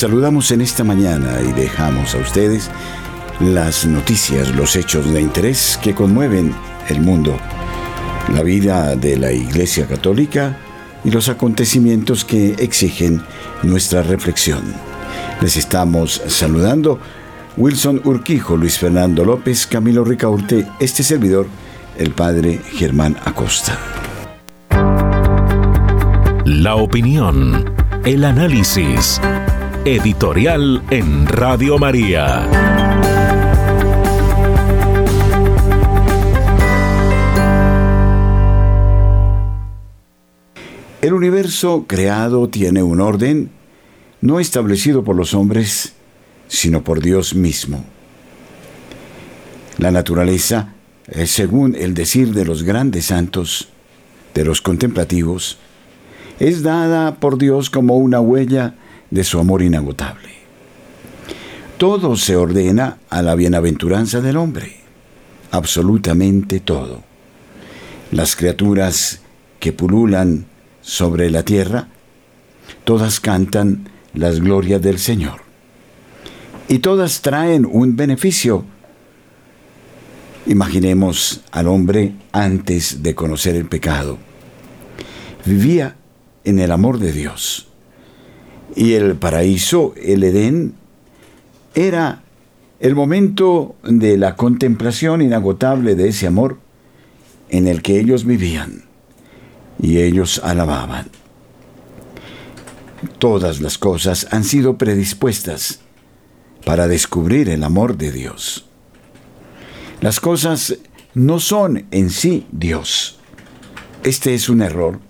Saludamos en esta mañana y dejamos a ustedes las noticias, los hechos de interés que conmueven el mundo, la vida de la Iglesia Católica y los acontecimientos que exigen nuestra reflexión. Les estamos saludando Wilson Urquijo, Luis Fernando López, Camilo Ricaurte, este servidor, el padre Germán Acosta. La opinión, el análisis Editorial en Radio María. El universo creado tiene un orden no establecido por los hombres, sino por Dios mismo. La naturaleza, según el decir de los grandes santos, de los contemplativos, es dada por Dios como una huella de su amor inagotable. Todo se ordena a la bienaventuranza del hombre, absolutamente todo. Las criaturas que pululan sobre la tierra, todas cantan las glorias del Señor. Y todas traen un beneficio. Imaginemos al hombre antes de conocer el pecado. Vivía en el amor de Dios y el paraíso, el Edén, era el momento de la contemplación inagotable de ese amor en el que ellos vivían y ellos alababan. Todas las cosas han sido predispuestas para descubrir el amor de Dios. Las cosas no son en sí Dios. Este es un error,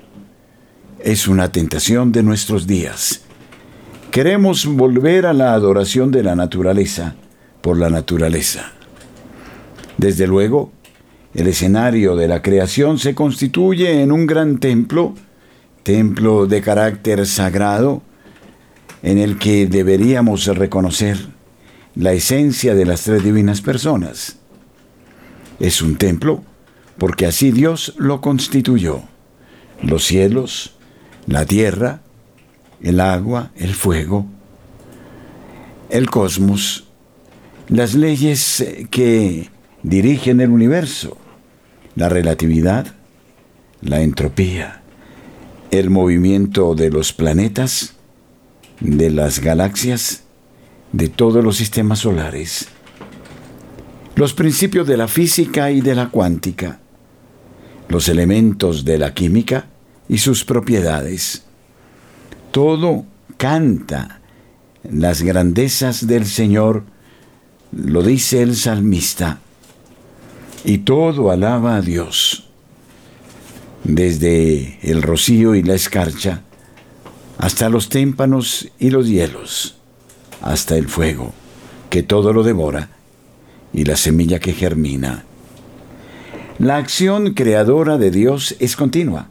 es una tentación de nuestros días Queremos volver a la adoración de la naturaleza por la naturaleza. Desde luego, el escenario de la creación se constituye en un gran templo, templo de carácter sagrado, en el que deberíamos reconocer la esencia de las tres divinas personas. Es un templo porque así Dios lo constituyó. Los cielos, la tierra, el agua, el fuego, el cosmos, las leyes que dirigen el universo, la relatividad, la entropía, el movimiento de los planetas, de las galaxias, de todos los sistemas solares, los principios de la física y de la cuántica, los elementos de la química y sus propiedades, todo canta las grandezas del Señor, lo dice el salmista, y todo alaba a Dios, desde el rocío y la escarcha, hasta los témpanos y los hielos, hasta el fuego, que todo lo devora, y la semilla que germina. La acción creadora de Dios es continua,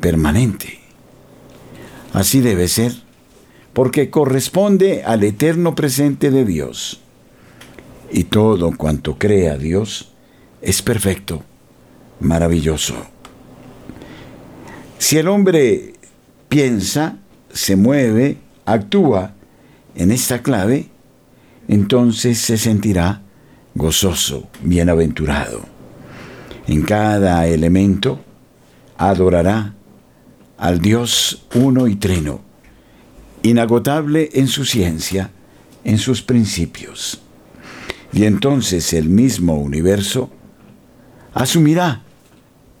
permanente Así debe ser, porque corresponde al eterno presente de Dios. Y todo cuanto crea Dios es perfecto, maravilloso. Si el hombre piensa, se mueve, actúa en esta clave, entonces se sentirá gozoso, bienaventurado. En cada elemento adorará al Dios uno y trino, inagotable en su ciencia, en sus principios. Y entonces el mismo universo asumirá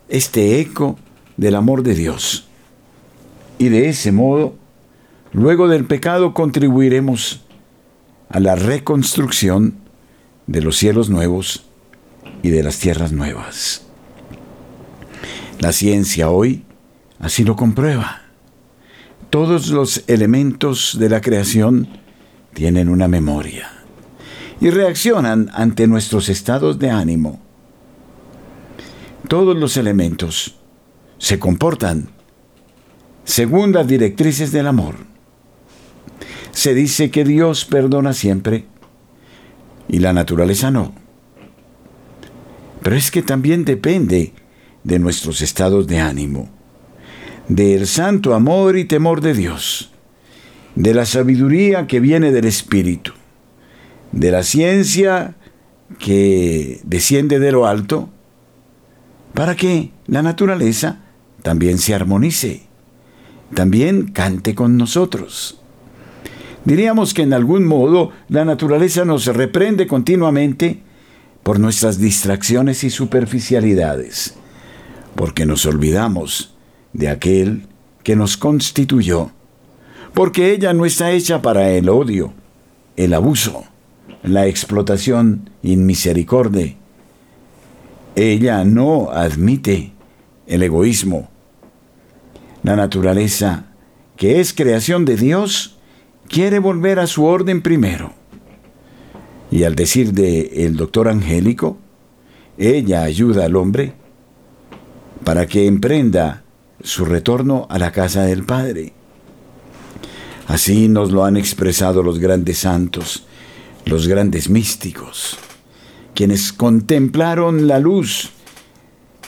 este eco del amor de Dios. Y de ese modo, luego del pecado contribuiremos a la reconstrucción de los cielos nuevos y de las tierras nuevas. La ciencia hoy así lo comprueba. Todos los elementos de la creación tienen una memoria y reaccionan ante nuestros estados de ánimo. Todos los elementos se comportan según las directrices del amor. Se dice que Dios perdona siempre y la naturaleza no. Pero es que también depende de nuestros estados de ánimo, del santo amor y temor de Dios, de la sabiduría que viene del Espíritu, de la ciencia que desciende de lo alto, para que la naturaleza también se armonice, también cante con nosotros. Diríamos que en algún modo la naturaleza nos reprende continuamente por nuestras distracciones y superficialidades, porque nos olvidamos de aquel que nos constituyó, porque ella no está hecha para el odio, el abuso, la explotación inmisericordia. Ella no admite el egoísmo. La naturaleza, que es creación de Dios, quiere volver a su orden primero. Y al decir de el doctor Angélico, ella ayuda al hombre para que emprenda su retorno a la casa del Padre. Así nos lo han expresado los grandes santos, los grandes místicos, quienes contemplaron la luz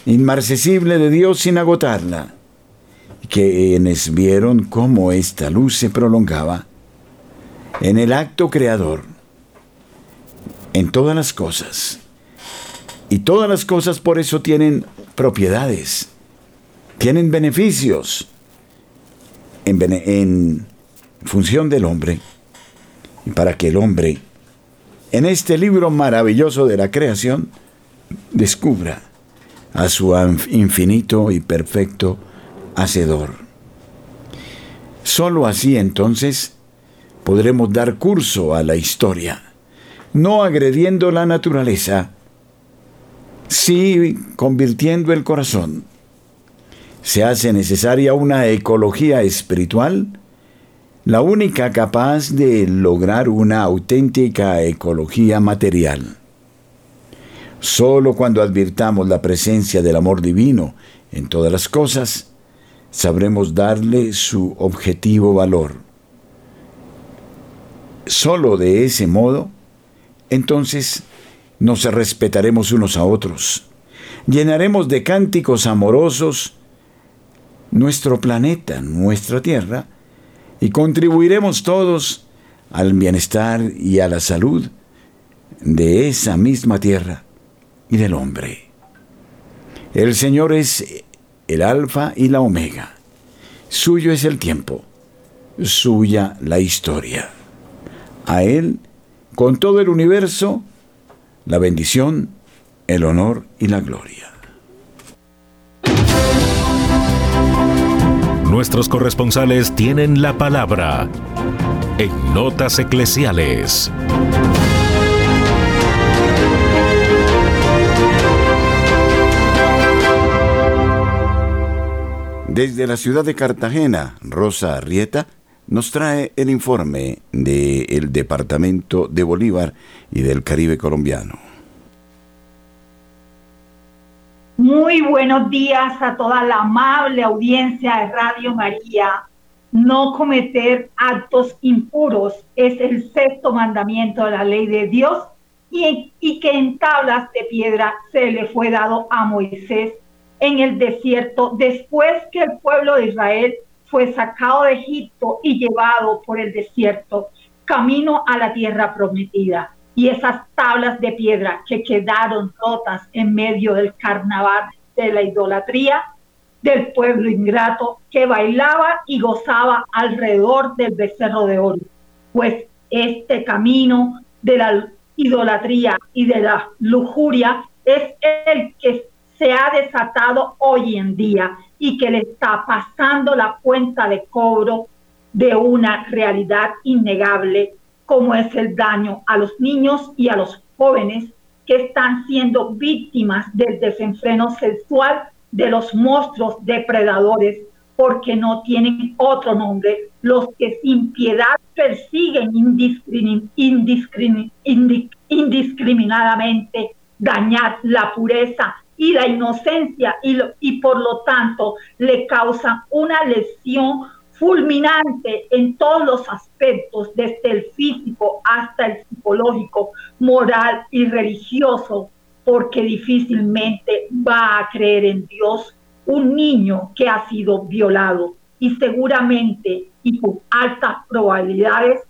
inmarcesible de Dios sin agotarla, quienes vieron cómo esta luz se prolongaba en el acto creador, en todas las cosas. Y todas las cosas por eso tienen propiedades, tienen beneficios en, función del hombre, y para que el hombre, en este libro maravilloso de la creación, descubra a su infinito y perfecto Hacedor. Solo así entonces podremos dar curso a la historia, no agrediendo la naturaleza, sí convirtiendo el corazón. Se hace necesaria una ecología espiritual, la única capaz de lograr una auténtica ecología material. Solo cuando advirtamos la presencia del amor divino en todas las cosas, sabremos darle su objetivo valor solo de ese modo, entonces nos respetaremos unos a otros, llenaremos de cánticos amorosos nuestro planeta, nuestra tierra, y contribuiremos todos al bienestar y a la salud de esa misma tierra y del hombre. El Señor es el alfa y la omega. Suyo es el tiempo, suya la historia a Él, con todo el universo, la bendición, el honor y la gloria. Nuestros corresponsales tienen la palabra en Notas Eclesiales. Desde la ciudad de Cartagena, Rosa Arrieta nos trae el informe del Departamento de Bolívar y del Caribe colombiano. Muy buenos días a toda la amable audiencia de Radio María. No cometer actos impuros es el sexto mandamiento de la ley de Dios y, que en tablas de piedra se le fue dado a Moisés en el desierto después que el pueblo de Israel fue sacado de Egipto y llevado por el desierto, camino a la tierra prometida. Y esas tablas de piedra que quedaron rotas en medio del carnaval de la idolatría del pueblo ingrato que bailaba y gozaba alrededor del becerro de oro. Pues este camino de la idolatría y de la lujuria es el que se ha desatado hoy en día y que le está pasando la cuenta de cobro de una realidad innegable como es el daño a los niños y a los jóvenes que están siendo víctimas del desenfreno sexual de los monstruos depredadores porque no tienen otro nombre, los que sin piedad persiguen indiscriminadamente dañar la pureza y la inocencia y, y por lo tanto le causan una lesión fulminante en todos los aspectos, desde el físico hasta el psicológico, moral y religioso, porque difícilmente va a creer en Dios un niño que ha sido violado y seguramente y con altas probabilidades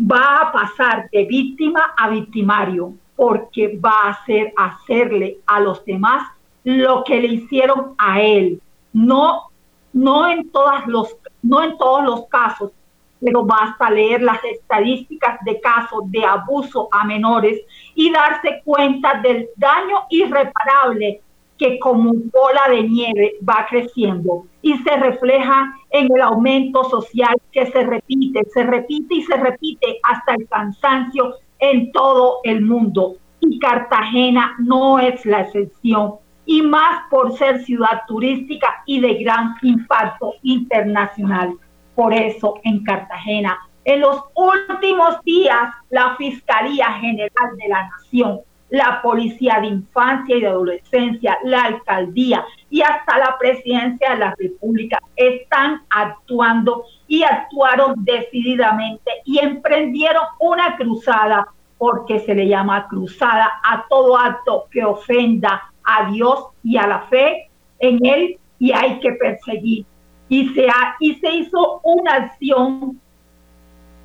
va a pasar de víctima a victimario porque va a hacer hacerle a los demás lo que le hicieron a él. No, no en todas los, no en todos los casos, pero basta leer las estadísticas de casos de abuso a menores y darse cuenta del daño irreparable que como bola de nieve va creciendo y se refleja en el aumento social que se repite, se repite y se repite hasta el cansancio en todo el mundo. Y Cartagena no es la excepción, y más por ser ciudad turística y de gran impacto internacional. Por eso en Cartagena, en los últimos días, la Fiscalía General de la Nación la Policía de Infancia y de Adolescencia, la Alcaldía y hasta la Presidencia de la República están actuando y actuaron decididamente y emprendieron una cruzada, porque se le llama cruzada a todo acto que ofenda a Dios y a la fe en Él y hay que perseguir. Y se, y se hizo una acción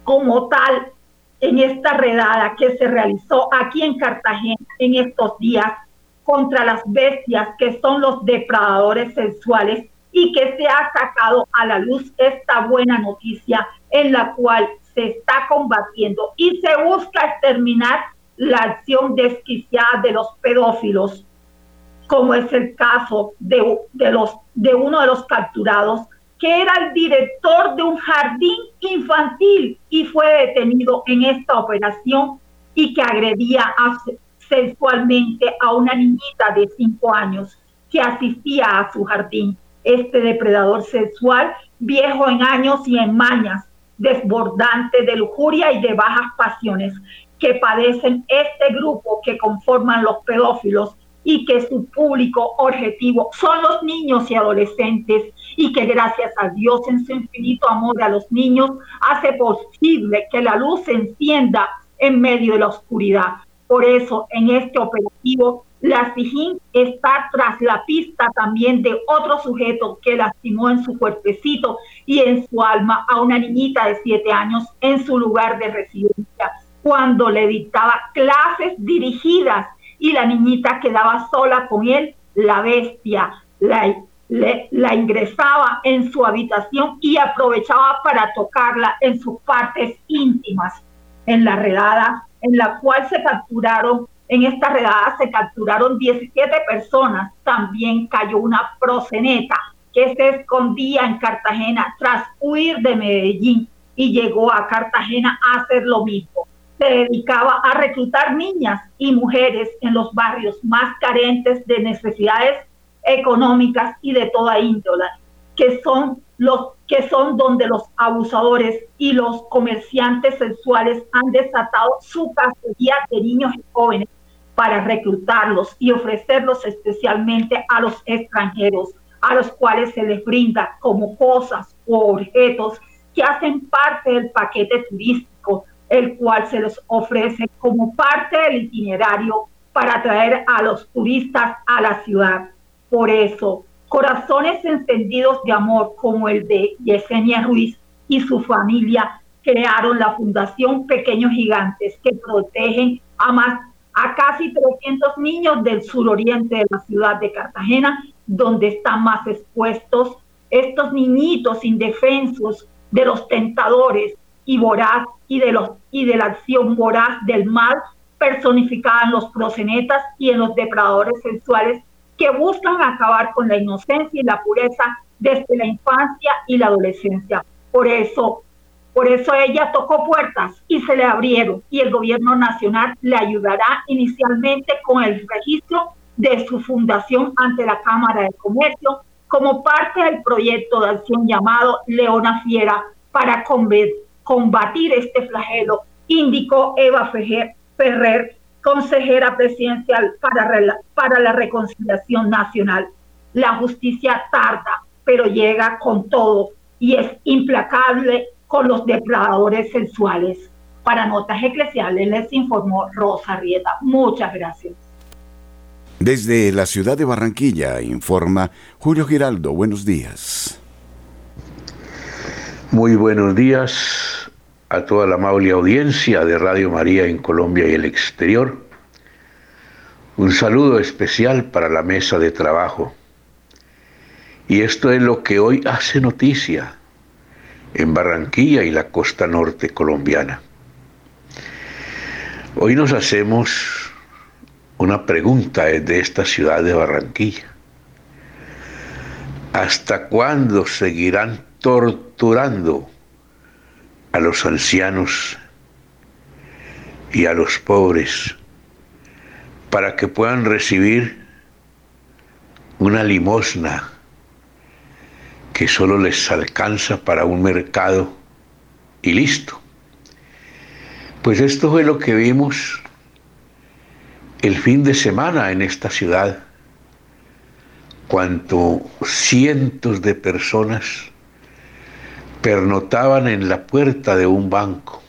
como tal en esta redada que se realizó aquí en Cartagena en estos días contra las bestias que son los depredadores sexuales y que se ha sacado a la luz esta buena noticia en la cual se está combatiendo y se busca exterminar la acción desquiciada de los pedófilos, como es el caso de, uno de los capturados que era el director de un jardín infantil y fue detenido en esta operación y que agredía sexualmente a una niñita de cinco años que asistía a su jardín. Este depredador sexual, viejo en años y en mañas, desbordante de lujuria y de bajas pasiones que padecen este grupo que conforman los pedófilos y que su público objetivo son los niños y adolescentes y que gracias a Dios en su infinito amor a los niños hace posible que la luz se encienda en medio de la oscuridad. Por eso en este operativo la SIGIN está tras la pista también de otro sujeto que lastimó en su cuerpecito y en su alma a una niñita de siete años en su lugar de residencia cuando le dictaba clases dirigidas y la niñita quedaba sola con él, la bestia la, la ingresaba en su habitación y aprovechaba para tocarla en sus partes íntimas. En la redada en la cual se capturaron, en esta redada se capturaron 17 personas, también cayó una proceneta que se escondía en Cartagena tras huir de Medellín y llegó a Cartagena a hacer lo mismo se dedicaba a reclutar niñas y mujeres en los barrios más carentes de necesidades económicas y de toda índole, que son los que son donde los abusadores y los comerciantes sexuales han desatado su cacería de niños y jóvenes para reclutarlos y ofrecerlos especialmente a los extranjeros, a los cuales se les brinda como cosas o objetos que hacen parte del paquete turístico el cual se les ofrece como parte del itinerario para atraer a los turistas a la ciudad. Por eso, corazones encendidos de amor como el de Yesenia Ruiz y su familia crearon la Fundación Pequeños Gigantes que protegen a más a casi 300 niños del suroriente de la ciudad de Cartagena, donde están más expuestos estos niñitos indefensos de los tentadores y voraz y de, los, y de la acción voraz del mal personificada en los prosenetas y en los depredadores sexuales que buscan acabar con la inocencia y la pureza desde la infancia y la adolescencia. Por eso, por eso ella tocó puertas y se le abrieron y el gobierno nacional le ayudará inicialmente con el registro de su fundación ante la Cámara de Comercio como parte del proyecto de acción llamado Leona Fiera para combatir este flagelo, indicó Eva Ferrer, consejera presidencial para, para la reconciliación nacional. La justicia tarda, pero llega con todo y es implacable con los depredadores sexuales. Para Notas Eclesiales les informó Rosa Rieta. Muchas gracias. Desde la ciudad de Barranquilla informa Julio Giraldo. Buenos días. Muy buenos días a toda la amable audiencia de Radio María en Colombia y el exterior. Un saludo especial para la mesa de trabajo. Y esto es lo que hoy hace noticia en Barranquilla y la costa norte colombiana. Hoy nos hacemos una pregunta de esta ciudad de Barranquilla. ¿Hasta cuándo seguirán torturando a los ancianos y a los pobres para que puedan recibir una limosna que solo les alcanza para un mercado y listo. Pues esto fue lo que vimos el fin de semana en esta ciudad, cuando cientos de personas pernotaban en la puerta de un banco,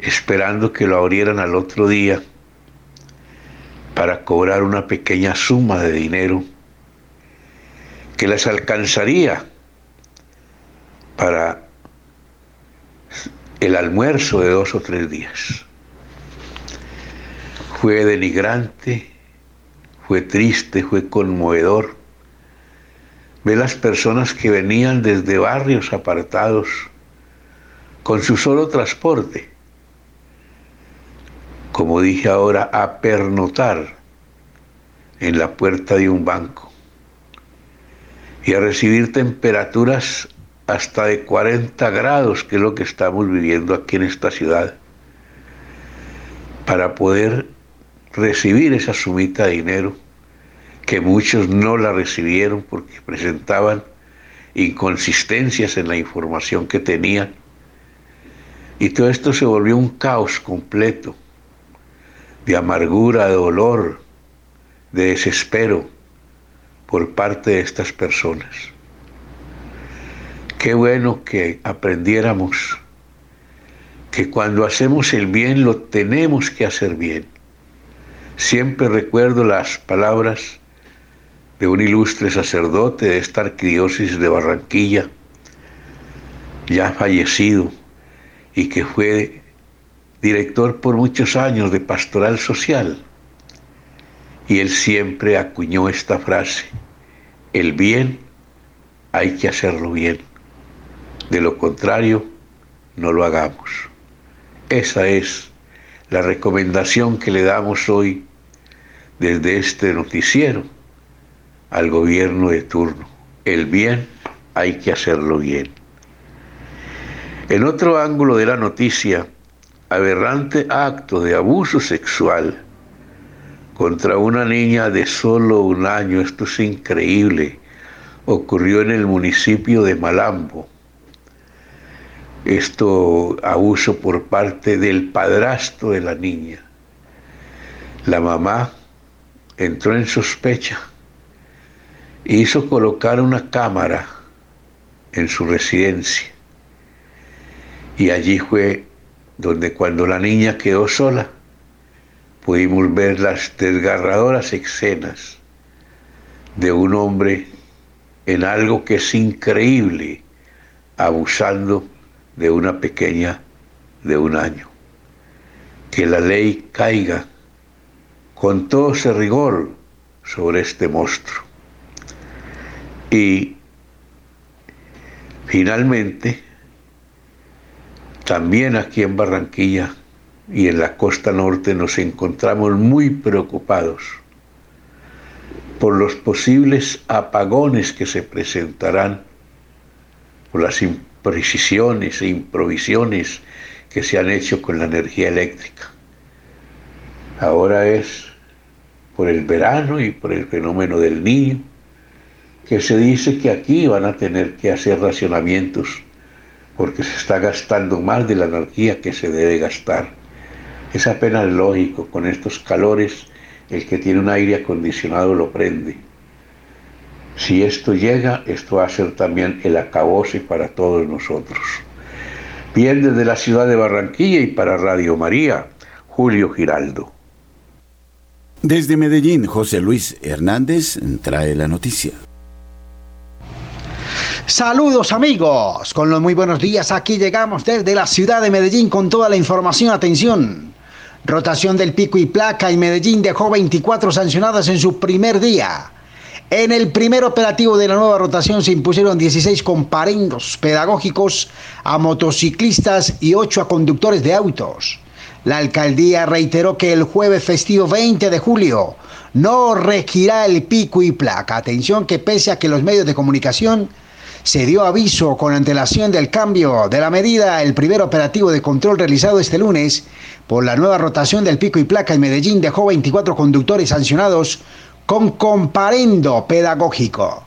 esperando que lo abrieran al otro día para cobrar una pequeña suma de dinero que les alcanzaría para el almuerzo de dos o tres días. Fue denigrante, fue triste, fue conmovedor ver las personas que venían desde barrios apartados con su solo transporte, como dije ahora, a pernotar en la puerta de un banco y a recibir temperaturas hasta de 40 grados, que es lo que estamos viviendo aquí en esta ciudad, para poder recibir esa sumita de dinero, que muchos no la recibieron porque presentaban inconsistencias en la información que tenían. Y todo esto se volvió un caos completo de amargura, de dolor, de desespero por parte de estas personas. Qué bueno que aprendiéramos que cuando hacemos el bien lo tenemos que hacer bien. Siempre recuerdo las palabras de un ilustre sacerdote de esta arquidiócesis de Barranquilla, ya fallecido, y que fue director por muchos años de pastoral social. Y él siempre acuñó esta frase, el bien hay que hacerlo bien, de lo contrario no lo hagamos. Esa es la recomendación que le damos hoy desde este noticiero al gobierno de turno. El bien hay que hacerlo bien. En otro ángulo de la noticia, aberrante acto de abuso sexual contra una niña de solo un año. Esto es increíble. Ocurrió en el municipio de Malambo. Esto abuso por parte del padrastro de la niña. La mamá entró en sospecha hizo colocar una cámara en su residencia. Y allí fue donde cuando la niña quedó sola, pudimos ver las desgarradoras escenas de un hombre en algo que es increíble, abusando de una pequeña de un año. Que la ley caiga con todo ese rigor sobre este monstruo. Y finalmente, también aquí en Barranquilla, y en la costa norte nos encontramos muy preocupados por los posibles apagones que se presentarán, por las imprecisiones e improvisiones que se han hecho con la energía eléctrica. Ahora es por el verano y por el fenómeno del niño, que se dice que aquí van a tener que hacer racionamientos porque se está gastando más de la energía que se debe gastar. Es apenas lógico, con estos calores, el que tiene un aire acondicionado lo prende. Si esto llega, esto va a ser también el acabose para todos nosotros. Bien desde la ciudad de Barranquilla y para Radio María, Julio Giraldo. Desde Medellín, José Luis Hernández trae la noticia. Saludos amigos, con los muy buenos días aquí llegamos desde la ciudad de Medellín con toda la información, atención. Rotación del pico y placa y Medellín dejó 24 sancionadas en su primer día. En el primer operativo de la nueva rotación se impusieron 16 comparendos pedagógicos a motociclistas y 8 a conductores de autos. La alcaldía reiteró que el jueves festivo 20 de julio no regirá el pico y placa. Atención que pese a que los medios de comunicación se dio aviso con antelación del cambio de la medida. El primer operativo de control realizado este lunes por la nueva rotación del pico y placa en Medellín dejó 24 conductores sancionados con comparendo pedagógico.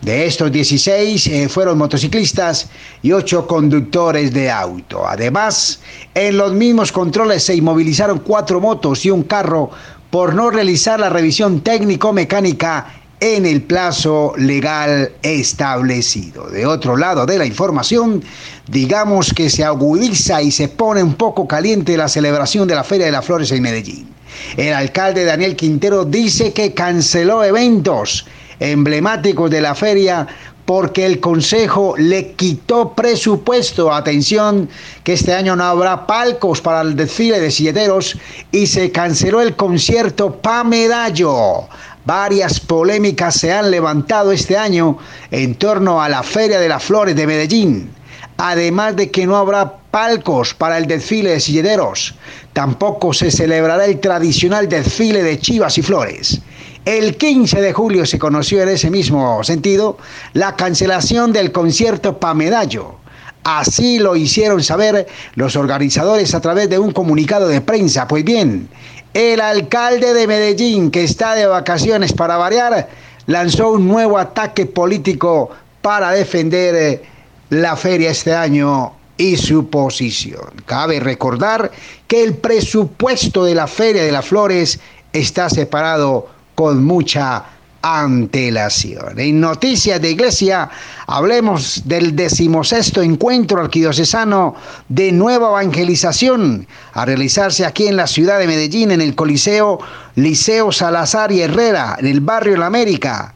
De estos 16 eh, fueron motociclistas y 8 conductores de auto. Además, en los mismos controles se inmovilizaron 4 motos y un carro por no realizar la revisión técnico-mecánica en el plazo legal establecido. De otro lado de la información, digamos que se agudiza y se pone un poco caliente la celebración de la Feria de las Flores en Medellín. El alcalde Daniel Quintero dice que canceló eventos emblemáticos de la feria porque el Consejo le quitó presupuesto. Atención, que este año no habrá palcos para el desfile de silleteros y se canceló el concierto Pa Medallo. Varias polémicas se han levantado este año en torno a la Feria de las Flores de Medellín. Además de que no habrá palcos para el desfile de silleteros, tampoco se celebrará el tradicional desfile de chivas y flores. El 15 de julio se conoció en ese mismo sentido la cancelación del concierto Pamedallo. Así lo hicieron saber los organizadores a través de un comunicado de prensa. Pues bien, el alcalde de Medellín, que está de vacaciones para variar, lanzó un nuevo ataque político para defender eh, la feria este año y su posición. Cabe recordar que el presupuesto de la Feria de las Flores está separado con mucha antelación. En Noticias de Iglesia hablemos del decimosexto encuentro arquidiocesano de nueva evangelización a realizarse aquí en la ciudad de Medellín en el Coliseo Liceo Salazar y Herrera en el barrio La América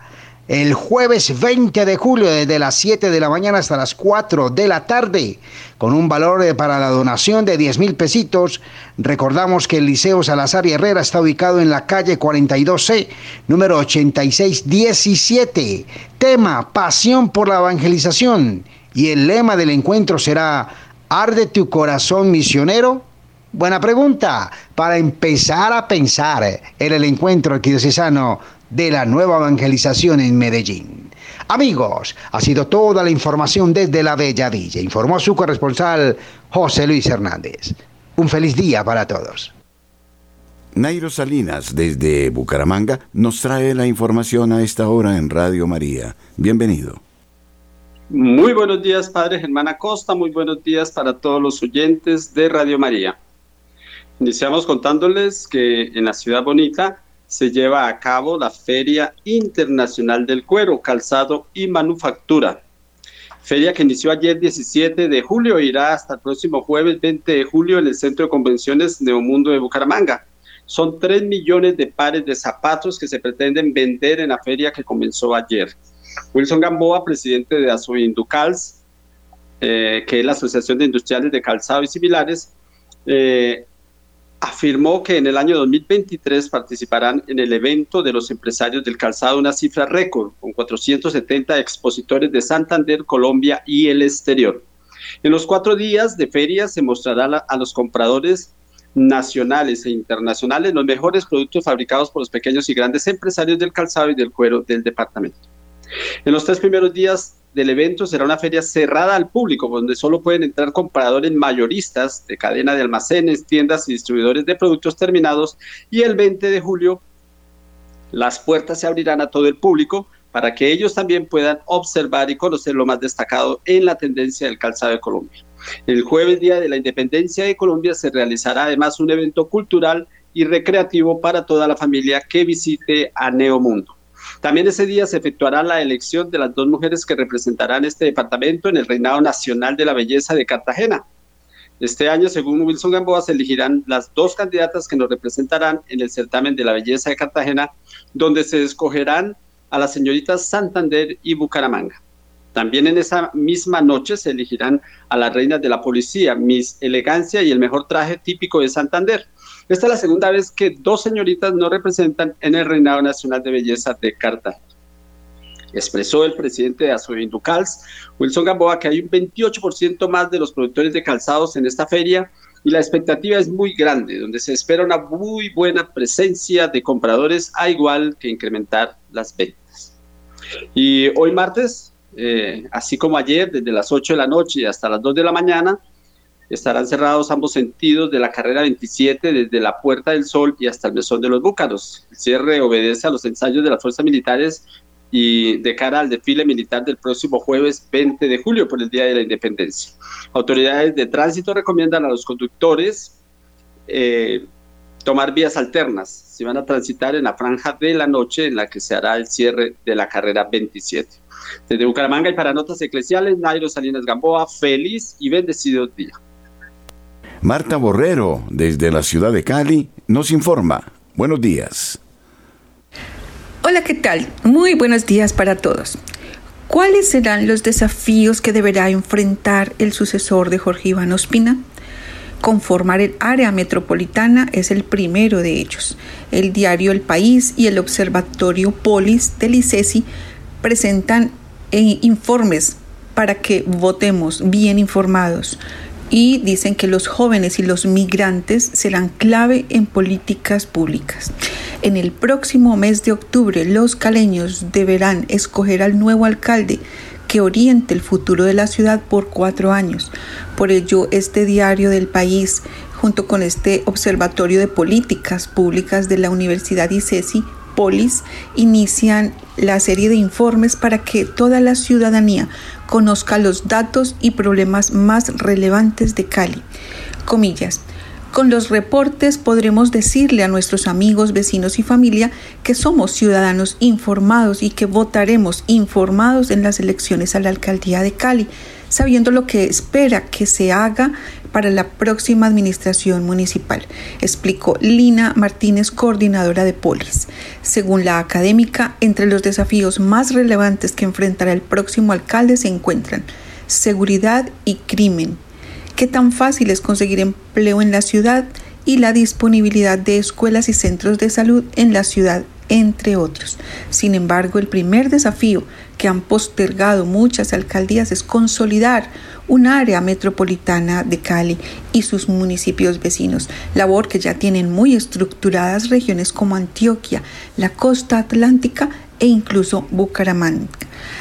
el jueves 20 de julio desde las 7 de la mañana hasta las 4 de la tarde, con un valor para la donación de 10 mil pesitos. Recordamos que el Liceo Salazar Herrera está ubicado en la calle 42C, número 8617. Tema, pasión por la evangelización. Y el lema del encuentro será, ¿arde tu corazón misionero? Buena pregunta para empezar a pensar en el encuentro arquidiocesano de la nueva evangelización en Medellín. Amigos, ha sido toda la información desde la Bella Villa. Informó su corresponsal José Luis Hernández. Un feliz día para todos. Nairo Salinas, desde Bucaramanga, nos trae la información a esta hora en Radio María. Bienvenido. Muy buenos días, Padre Germán Acosta. Muy buenos días para todos los oyentes de Radio María. Iniciamos contándoles que en la ciudad bonita se lleva a cabo la Feria Internacional del Cuero, Calzado y Manufactura. Feria que inició ayer 17 de julio irá hasta el próximo jueves 20 de julio en el Centro de Convenciones Neomundo de Bucaramanga. Son 3 millones de pares de zapatos que se pretenden vender en la feria que comenzó ayer. Wilson Gamboa, presidente de Asoinducals, eh, que es la Asociación de Industriales de Calzado y Similares, eh, afirmó que en el año 2023 participarán en el evento de los empresarios del calzado una cifra récord, con 470 expositores de Santander, Colombia y el exterior. En los cuatro días de feria se mostrará a los compradores nacionales e internacionales los mejores productos fabricados por los pequeños y grandes empresarios del calzado y del cuero del departamento. En los tres primeros días del evento será una feria cerrada al público, donde solo pueden entrar compradores mayoristas de cadena de almacenes, tiendas y distribuidores de productos terminados. Y el 20 de julio las puertas se abrirán a todo el público para que ellos también puedan observar y conocer lo más destacado en la tendencia del calzado de Colombia. El jueves, Día de la Independencia de Colombia, se realizará además un evento cultural y recreativo para toda la familia que visite a Neomundo. También ese día se efectuará la elección de las dos mujeres que representarán este departamento en el Reinado Nacional de la Belleza de Cartagena. Este año, según Wilson Gamboa, se elegirán las dos candidatas que nos representarán en el certamen de la belleza de Cartagena, donde se escogerán a las señoritas Santander y Bucaramanga. También en esa misma noche se elegirán a las reinas de la policía, Miss Elegancia y el mejor traje típico de Santander. Esta es la segunda vez que dos señoritas no representan en el Reinado Nacional de Belleza de Cartagena. Expresó el presidente de Asoinducals, Wilson Gamboa, que hay un 28% más de los productores de calzados en esta feria y la expectativa es muy grande, donde se espera una muy buena presencia de compradores, a igual que incrementar las ventas. Y hoy martes, eh, así como ayer, desde las 8 de la noche hasta las 2 de la mañana, estarán cerrados ambos sentidos de la carrera 27 desde la Puerta del Sol y hasta el Mesón de los Búcaros. El cierre obedece a los ensayos de las fuerzas militares y de cara al desfile militar del próximo jueves 20 de julio por el Día de la Independencia. Autoridades de tránsito recomiendan a los conductores eh, tomar vías alternas si van a transitar en la franja de la noche en la que se hará el cierre de la carrera 27. Desde Bucaramanga y para Notas Eclesiales, Nairo Salinas Gamboa, feliz y bendecido día. Marta Borrero, desde la ciudad de Cali, nos informa. Buenos días. Hola, ¿qué tal? Muy buenos días para todos. ¿Cuáles serán los desafíos que deberá enfrentar el sucesor de Jorge Iván Ospina? Conformar el área metropolitana es el primero de ellos. El diario El País y el Observatorio Polis del ICESI presentan eh, informes para que votemos bien informados y dicen que los jóvenes y los migrantes serán clave en políticas públicas. En el próximo mes de octubre, los caleños deberán escoger al nuevo alcalde que oriente el futuro de la ciudad por cuatro años. Por ello, este diario del país, junto con este Observatorio de Políticas Públicas de la Universidad ICESI, Polis, inician la serie de informes para que toda la ciudadanía conozca los datos y problemas más relevantes de Cali. Comillas. Con los reportes podremos decirle a nuestros amigos, vecinos y familia que somos ciudadanos informados y que votaremos informados en las elecciones a la alcaldía de Cali, sabiendo lo que espera que se haga para la próxima administración municipal, explicó Lina Martínez, coordinadora de Polis. Según la académica, entre los desafíos más relevantes que enfrentará el próximo alcalde se encuentran seguridad y crimen. ¿Qué tan fácil es conseguir empleo en la ciudad? y la disponibilidad de escuelas y centros de salud en la ciudad, entre otros. Sin embargo, el primer desafío que han postergado muchas alcaldías es consolidar un área metropolitana de Cali y sus municipios vecinos, labor que ya tienen muy estructuradas regiones como Antioquia, la costa atlántica e incluso Bucaramanga.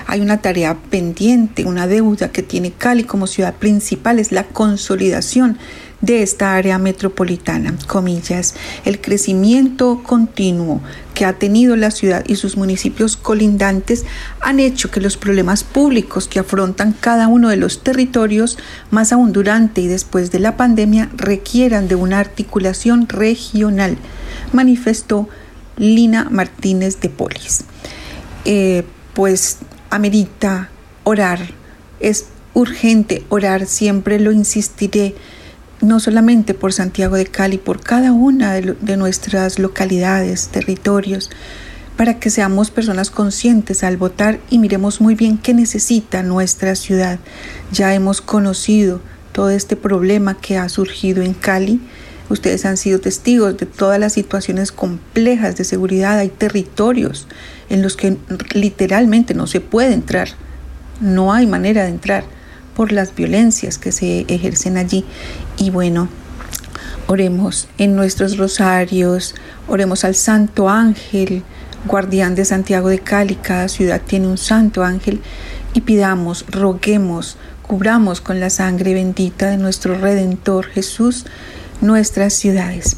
Hay una tarea pendiente, una deuda que tiene Cali como ciudad principal, es la consolidación de esta área metropolitana, comillas, el crecimiento continuo que ha tenido la ciudad y sus municipios colindantes han hecho que los problemas públicos que afrontan cada uno de los territorios, más aún durante y después de la pandemia, requieran de una articulación regional, manifestó Lina Martínez de Polis. Eh, pues amerita orar, es urgente orar, siempre lo insistiré no solamente por Santiago de Cali, por cada una de, nuestras localidades, territorios, para que seamos personas conscientes al votar y miremos muy bien qué necesita nuestra ciudad. Ya hemos conocido todo este problema que ha surgido en Cali. Ustedes han sido testigos de todas las situaciones complejas de seguridad. Hay territorios en los que literalmente no se puede entrar. No hay manera de entrar por las violencias que se ejercen allí. Y bueno, Oremos en nuestros rosarios, oremos al Santo Ángel, guardián de Santiago de Cali, cada ciudad tiene un Santo Ángel, y pidamos, roguemos, cubramos con la sangre bendita de nuestro Redentor Jesús nuestras ciudades.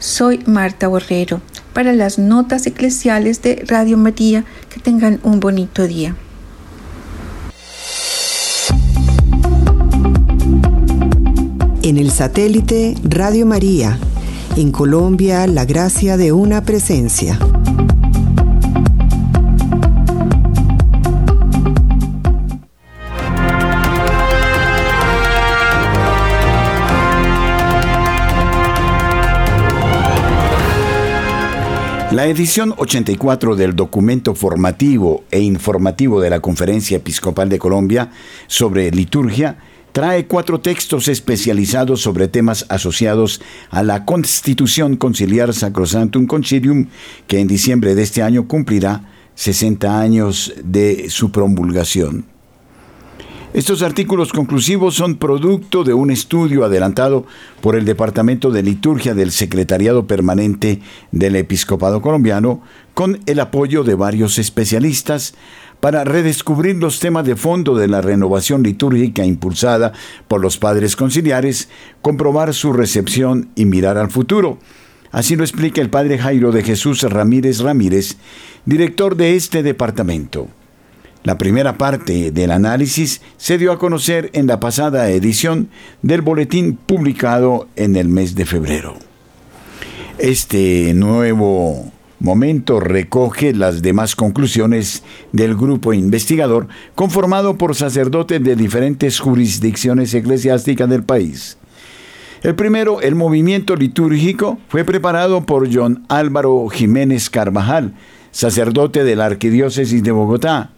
Soy Marta Borrero para las notas eclesiales de Radio María. Que tengan un bonito día. En el satélite Radio María, en Colombia, la gracia de una presencia. La edición 84 del documento formativo e informativo de la Conferencia Episcopal de Colombia sobre liturgia trae cuatro textos especializados sobre temas asociados a la Constitución Conciliar Sacrosantum Concilium, que en diciembre de este año cumplirá 60 años de su promulgación. Estos artículos conclusivos son producto de un estudio adelantado por el Departamento de Liturgia del Secretariado Permanente del Episcopado Colombiano con el apoyo de varios especialistas para redescubrir los temas de fondo de la renovación litúrgica impulsada por los padres conciliares, comprobar su recepción y mirar al futuro. Así lo explica el padre Jairo de Jesús Ramírez Ramírez, director de este departamento. La primera parte del análisis se dio a conocer en la pasada edición del boletín publicado en el mes de febrero. Este nuevo momento recoge las demás conclusiones del grupo investigador conformado por sacerdotes de diferentes jurisdicciones eclesiásticas del país. El primero, el movimiento litúrgico, fue preparado por John Álvaro Jiménez Carvajal, sacerdote de la Arquidiócesis de Bogotá,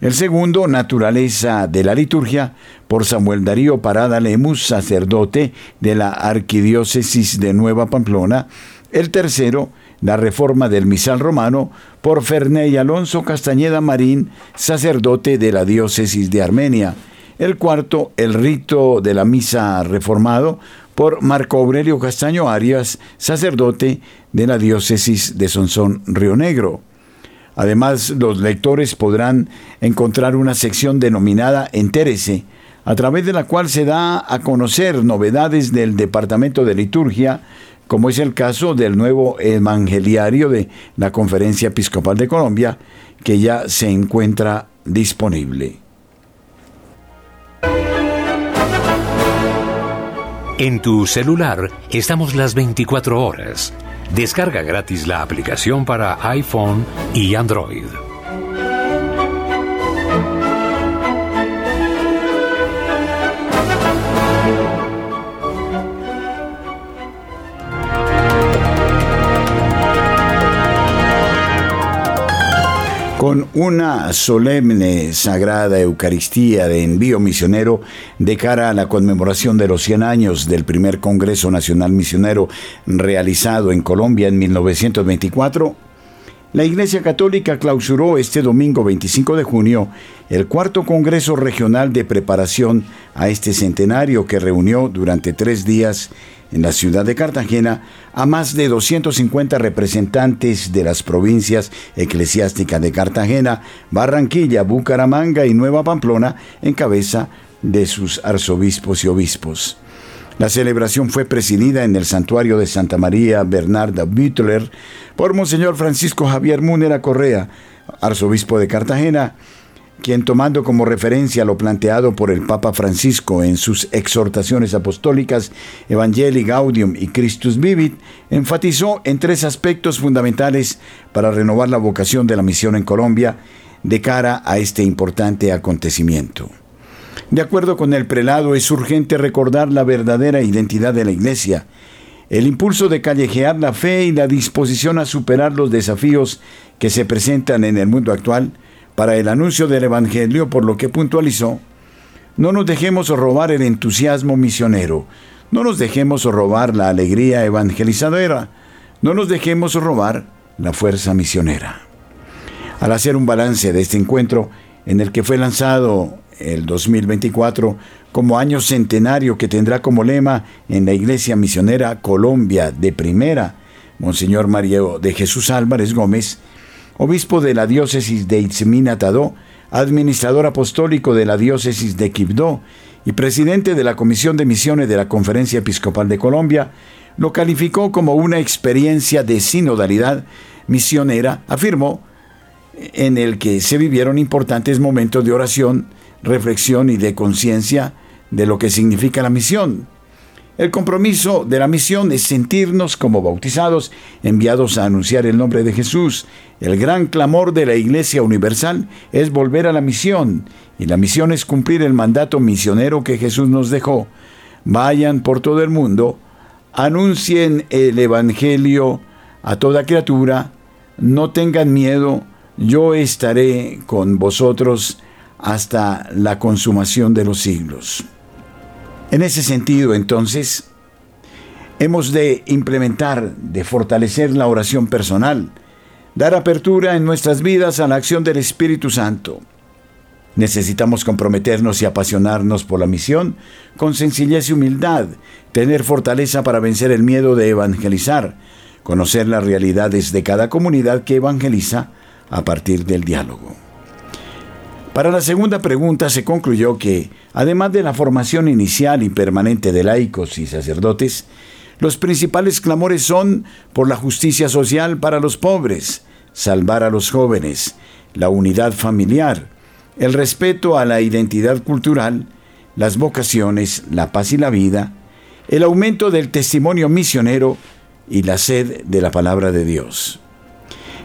el segundo, Naturaleza de la Liturgia, por Samuel Darío Parada Lemus, sacerdote de la Arquidiócesis de Nueva Pamplona. El tercero, La Reforma del Misal Romano, por Ferney Alonso Castañeda Marín, sacerdote de la Diócesis de Armenia. El cuarto, El Rito de la Misa Reformado, por Marco Aurelio Castaño Arias, sacerdote de la Diócesis de Sonsón Río Negro. Además, los lectores podrán encontrar una sección denominada Entérese, a través de la cual se da a conocer novedades del Departamento de Liturgia, como es el caso del nuevo evangeliario de la Conferencia Episcopal de Colombia, que ya se encuentra disponible. En tu celular estamos las 24 horas. Descarga gratis la aplicación para iPhone y Android. Con una solemne sagrada Eucaristía de envío misionero de cara a la conmemoración de los 100 años del primer Congreso Nacional Misionero realizado en Colombia en 1924, la Iglesia Católica clausuró este domingo 25 de junio el cuarto Congreso Regional de Preparación a este centenario que reunió durante tres días en la ciudad de Cartagena a más de 250 representantes de las provincias eclesiásticas de Cartagena, Barranquilla, Bucaramanga y Nueva Pamplona en cabeza de sus arzobispos y obispos. La celebración fue presidida en el santuario de Santa María Bernarda Büttler por Monseñor Francisco Javier Múnera Correa, arzobispo de Cartagena, quien tomando como referencia lo planteado por el Papa Francisco en sus exhortaciones apostólicas Evangelii Gaudium y Christus Vivit, enfatizó en tres aspectos fundamentales para renovar la vocación de la misión en Colombia de cara a este importante acontecimiento. De acuerdo con el prelado, es urgente recordar la verdadera identidad de la Iglesia, el impulso de callejear la fe y la disposición a superar los desafíos que se presentan en el mundo actual, para el anuncio del Evangelio, por lo que puntualizó, no nos dejemos robar el entusiasmo misionero, no nos dejemos robar la alegría evangelizadora, no nos dejemos robar la fuerza misionera. Al hacer un balance de este encuentro, en el que fue lanzado el 2024 como año centenario que tendrá como lema en la Iglesia Misionera Colombia de Primera, Monseñor Mario de Jesús Álvarez Gómez, obispo de la diócesis de Itzminatadó, administrador apostólico de la diócesis de Quibdó y presidente de la Comisión de Misiones de la Conferencia Episcopal de Colombia, lo calificó como una experiencia de sinodalidad misionera, afirmó, en el que se vivieron importantes momentos de oración, reflexión y de conciencia de lo que significa la misión. El compromiso de la misión es sentirnos como bautizados, enviados a anunciar el nombre de Jesús. El gran clamor de la Iglesia Universal es volver a la misión, y la misión es cumplir el mandato misionero que Jesús nos dejó. Vayan por todo el mundo, anuncien el Evangelio a toda criatura, no tengan miedo, yo estaré con vosotros hasta la consumación de los siglos. En ese sentido, entonces, hemos de implementar, de fortalecer la oración personal, dar apertura en nuestras vidas a la acción del Espíritu Santo. Necesitamos comprometernos y apasionarnos por la misión con sencillez y humildad, tener fortaleza para vencer el miedo de evangelizar, conocer las realidades de cada comunidad que evangeliza a partir del diálogo. Para la segunda pregunta se concluyó que, además de la formación inicial y permanente de laicos y sacerdotes, los principales clamores son por la justicia social para los pobres, salvar a los jóvenes, la unidad familiar, el respeto a la identidad cultural, las vocaciones, la paz y la vida, el aumento del testimonio misionero y la sed de la palabra de Dios.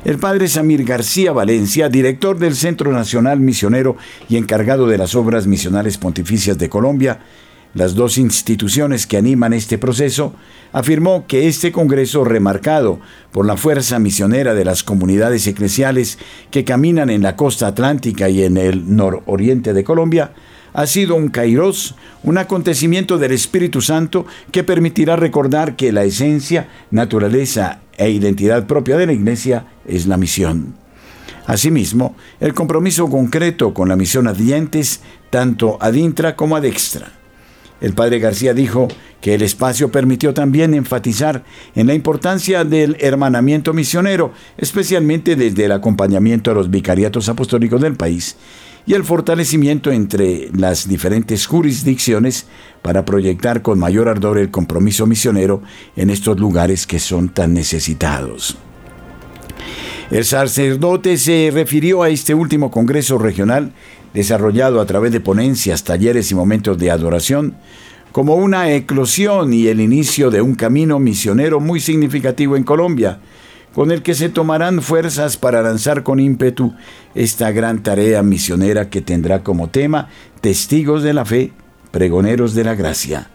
El padre Samir García Valencia, director del Centro Nacional Misionero y encargado de las obras misionales pontificias de Colombia, las dos instituciones que animan este proceso, afirmó que este Congreso, remarcado por la fuerza misionera de las comunidades eclesiales que caminan en la costa atlántica y en el nororiente de Colombia, ha sido un kairos, un acontecimiento del Espíritu Santo que permitirá recordar que la esencia, naturaleza e identidad propia de la Iglesia es la misión. Asimismo, el compromiso concreto con la misión a dientes, tanto ad intra como ad extra. El padre García dijo que el espacio permitió también enfatizar en la importancia del hermanamiento misionero, especialmente desde el acompañamiento a los vicariatos apostólicos del país y el fortalecimiento entre las diferentes jurisdicciones para proyectar con mayor ardor el compromiso misionero en estos lugares que son tan necesitados. El sacerdote se refirió a este último Congreso Regional, desarrollado a través de ponencias, talleres y momentos de adoración, como una eclosión y el inicio de un camino misionero muy significativo en Colombia, con el que se tomarán fuerzas para lanzar con ímpetu esta gran tarea misionera que tendrá como tema Testigos de la Fe, Pregoneros de la Gracia.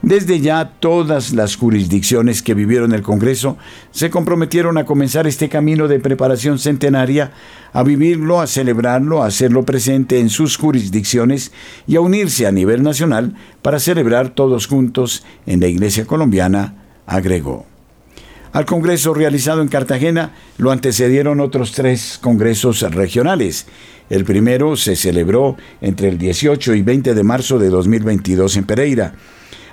Desde ya todas las jurisdicciones que vivieron el Congreso se comprometieron a comenzar este camino de preparación centenaria, a vivirlo, a celebrarlo, a hacerlo presente en sus jurisdicciones y a unirse a nivel nacional para celebrar todos juntos en la Iglesia colombiana, agregó. Al Congreso realizado en Cartagena lo antecedieron otros tres congresos regionales. El primero se celebró entre el 18 y 20 de marzo de 2022 en Pereira.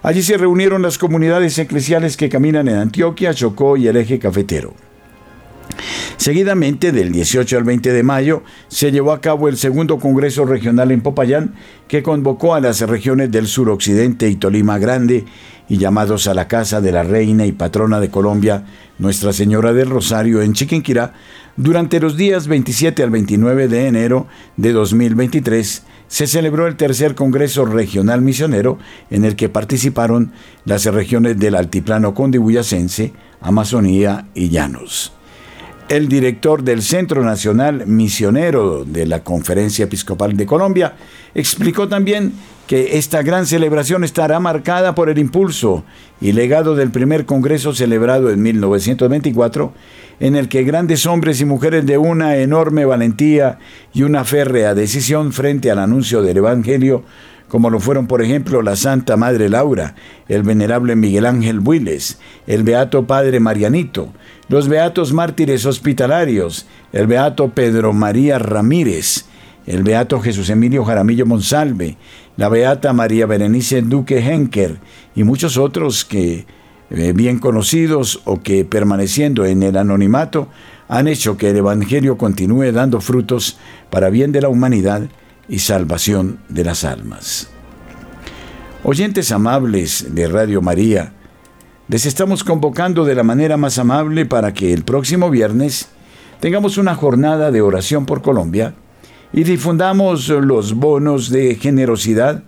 Allí se reunieron las comunidades eclesiales que caminan en Antioquia, Chocó y el eje cafetero. Seguidamente, del 18 al 20 de mayo, se llevó a cabo el segundo Congreso Regional en Popayán, que convocó a las regiones del suroccidente y Tolima Grande y llamados a la casa de la reina y patrona de Colombia, Nuestra Señora del Rosario, en Chiquinquirá, durante los días 27 al 29 de enero de 2023, se celebró el tercer Congreso Regional Misionero, en el que participaron las regiones del Altiplano Condibuyacense, Amazonía y Llanos. El director del Centro Nacional Misionero de la Conferencia Episcopal de Colombia explicó también que esta gran celebración estará marcada por el impulso y legado del primer Congreso celebrado en 1924, en el que grandes hombres y mujeres de una enorme valentía y una férrea decisión frente al anuncio del Evangelio, como lo fueron por ejemplo la Santa Madre Laura, el venerable Miguel Ángel Builes, el Beato Padre Marianito, los Beatos Mártires Hospitalarios, el Beato Pedro María Ramírez, el beato Jesús Emilio Jaramillo Monsalve, la beata María Berenice Duque Henker y muchos otros que eh, bien conocidos o que permaneciendo en el anonimato han hecho que el Evangelio continúe dando frutos para bien de la humanidad y salvación de las almas. Oyentes amables de Radio María, les estamos convocando de la manera más amable para que el próximo viernes tengamos una jornada de oración por Colombia y difundamos los bonos de generosidad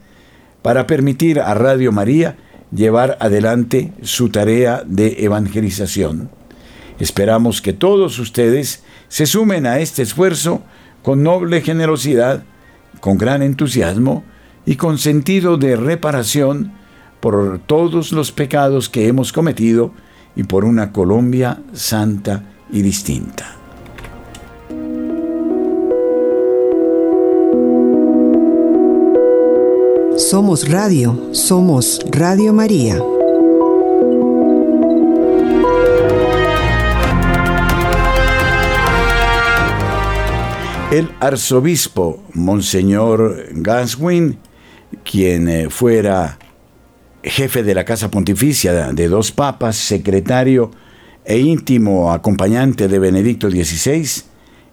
para permitir a Radio María llevar adelante su tarea de evangelización. Esperamos que todos ustedes se sumen a este esfuerzo con noble generosidad, con gran entusiasmo y con sentido de reparación por todos los pecados que hemos cometido y por una Colombia santa y distinta. Somos Radio, somos Radio María. El arzobispo Monseñor Ganswin, quien eh, fuera jefe de la Casa Pontificia de dos papas, secretario e íntimo acompañante de Benedicto XVI,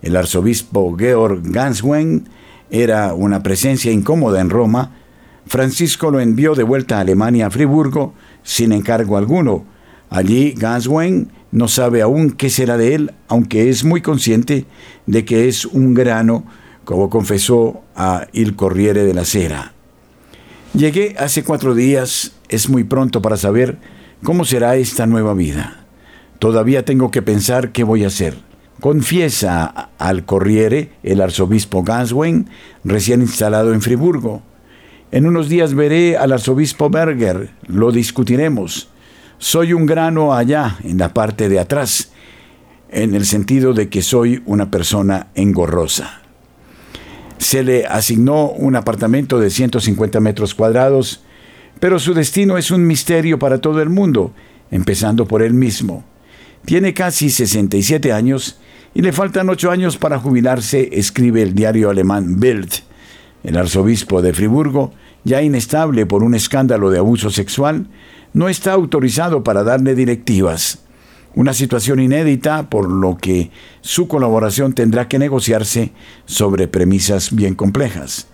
el arzobispo Georg Ganswein era una presencia incómoda en Roma, Francisco lo envió de vuelta a Alemania, a Friburgo, sin encargo alguno. Allí Ganswein no sabe aún qué será de él, aunque es muy consciente de que es un grano, como confesó a Il Corriere de la Sera. Llegué hace cuatro días, es muy pronto para saber cómo será esta nueva vida. Todavía tengo que pensar qué voy a hacer. Confiesa al Corriere el arzobispo Ganswein, recién instalado en Friburgo. En unos días veré al arzobispo Berger, lo discutiremos. Soy un grano allá, en la parte de atrás, en el sentido de que soy una persona engorrosa. Se le asignó un apartamento de 150 metros cuadrados, pero su destino es un misterio para todo el mundo, empezando por él mismo. Tiene casi 67 años y le faltan ocho años para jubilarse, escribe el diario alemán Bild. El arzobispo de Friburgo ya inestable por un escándalo de abuso sexual, no está autorizado para darle directivas. Una situación inédita por lo que su colaboración tendrá que negociarse sobre premisas bien complejas.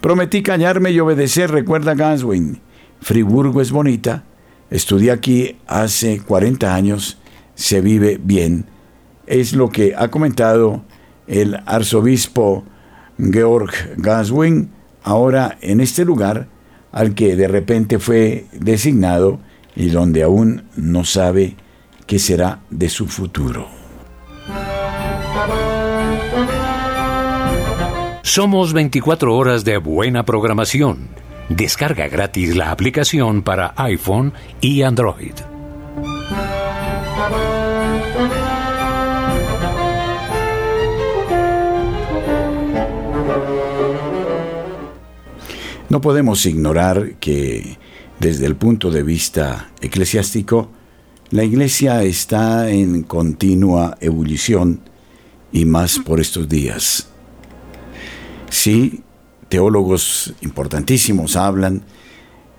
Prometí callarme y obedecer, recuerda Ganswin. Friburgo es bonita, estudié aquí hace 40 años, se vive bien. Es lo que ha comentado el arzobispo Georg Ganswin ahora en este lugar al que de repente fue designado y donde aún no sabe qué será de su futuro. Somos 24 horas de buena programación. Descarga gratis la aplicación para iPhone y Android. No podemos ignorar que desde el punto de vista eclesiástico, la Iglesia está en continua ebullición y más por estos días. Sí, teólogos importantísimos hablan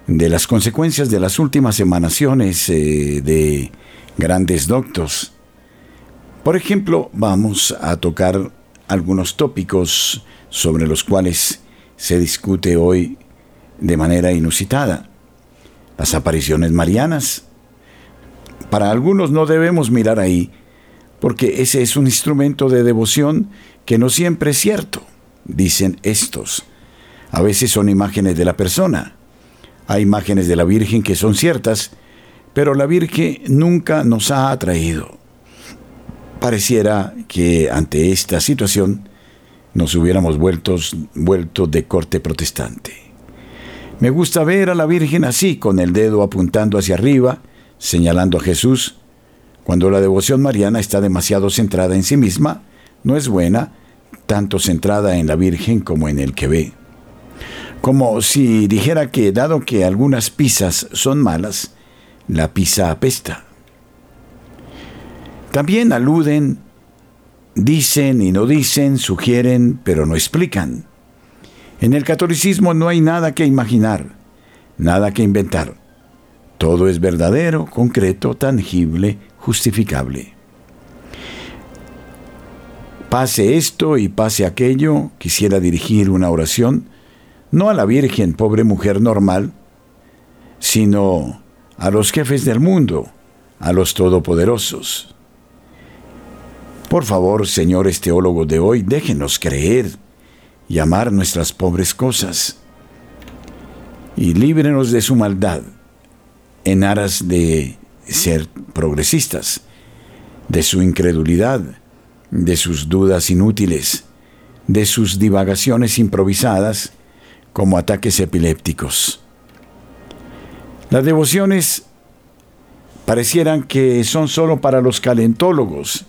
de las consecuencias de las últimas emanaciones eh, de grandes doctos. Por ejemplo, vamos a tocar algunos tópicos sobre los cuales se discute hoy de manera inusitada. Las apariciones marianas. Para algunos no debemos mirar ahí, porque ese es un instrumento de devoción que no siempre es cierto, dicen estos. A veces son imágenes de la persona. Hay imágenes de la Virgen que son ciertas, pero la Virgen nunca nos ha atraído. Pareciera que ante esta situación nos hubiéramos vuelto, de corte protestante. Me gusta ver a la Virgen así, con el dedo apuntando hacia arriba, señalando a Jesús. Cuando la devoción mariana está demasiado centrada en sí misma, no es buena, tanto centrada en la Virgen como en el que ve. Como si dijera que, dado que algunas pizzas son malas, la pizza apesta. También aluden dicen y no dicen, sugieren, pero no explican. En el catolicismo no hay nada que imaginar, nada que inventar. Todo es verdadero, concreto, tangible, justificable. Pase esto y pase aquello, quisiera dirigir una oración, no a la Virgen, pobre mujer normal, sino a los jefes del mundo, a los todopoderosos. Por favor, señores teólogos de hoy, déjenos creer y amar nuestras pobres cosas y líbrenos de su maldad en aras de ser progresistas, de su incredulidad, de sus dudas inútiles, de sus divagaciones improvisadas como ataques epilépticos. Las devociones parecieran que son solo para los calentólogos,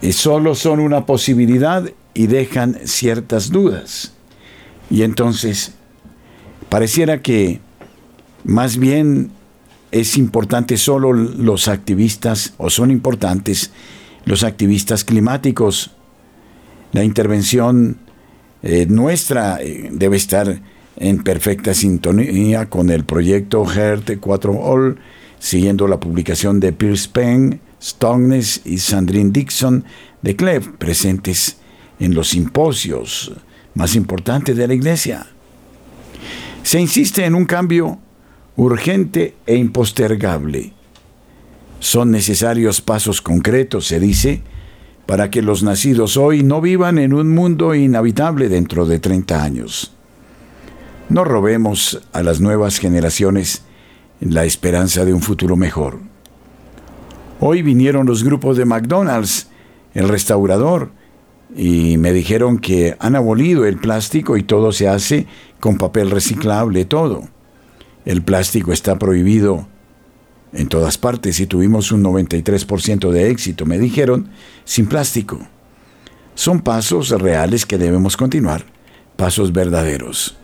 y solo son una posibilidad y dejan ciertas dudas. Y entonces, pareciera que más bien es importante solo los activistas, o son importantes los activistas climáticos. La intervención eh, nuestra eh, debe estar en perfecta sintonía con el proyecto HERT 4 All, siguiendo la publicación de Pierce Penn, Stognes y Sandrine Dixon de CLEV, presentes en los simposios más importantes de la Iglesia. Se insiste en un cambio urgente e impostergable. Son necesarios pasos concretos, se dice, para que los nacidos hoy no vivan en un mundo inhabitable dentro de 30 años. No robemos a las nuevas generaciones la esperanza de un futuro mejor. Hoy vinieron los grupos de McDonald's, el restaurador, y me dijeron que han abolido el plástico y todo se hace con papel reciclable, todo. El plástico está prohibido en todas partes y tuvimos un 93% de éxito, me dijeron, sin plástico. Son pasos reales que debemos continuar, pasos verdaderos.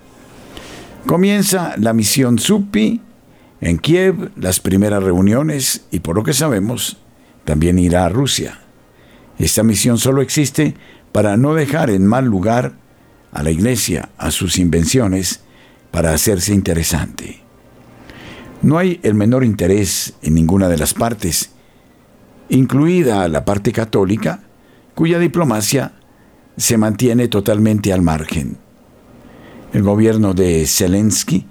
Comienza la misión SUPI en Kiev, las primeras reuniones y por lo que sabemos, también irá a Rusia. Esta misión solo existe para no dejar en mal lugar a la iglesia, a sus invenciones, para hacerse interesante. No hay el menor interés en ninguna de las partes, incluida la parte católica, cuya diplomacia se mantiene totalmente al margen. El gobierno de Zelensky